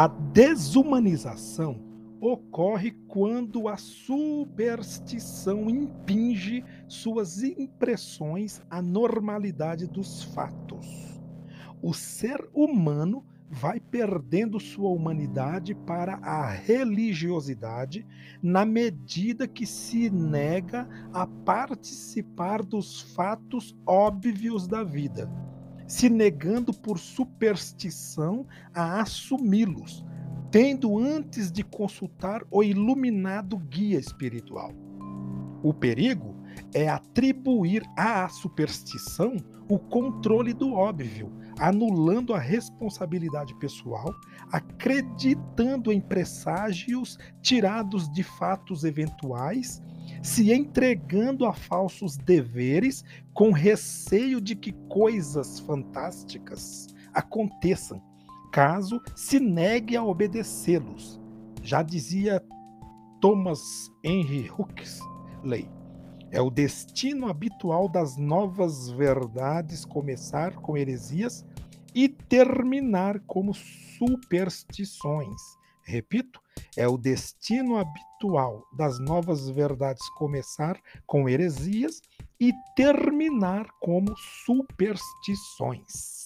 A desumanização ocorre quando a superstição impinge suas impressões à normalidade dos fatos. O ser humano vai perdendo sua humanidade para a religiosidade na medida que se nega a participar dos fatos óbvios da vida, se negando por superstição a assumi-los, tendo antes de consultar o iluminado guia espiritual. O perigo é atribuir à superstição o controle do óbvio, anulando a responsabilidade pessoal, acreditando em presságios tirados de fatos eventuais, se entregando a falsos deveres com receio de que coisas fantásticas aconteçam, caso se negue a obedecê-los. Já dizia Thomas Henry Huxley. É o destino habitual das novas verdades começar com heresias e terminar como superstições. Repito, é o destino habitual das novas verdades começar com heresias e terminar como superstições.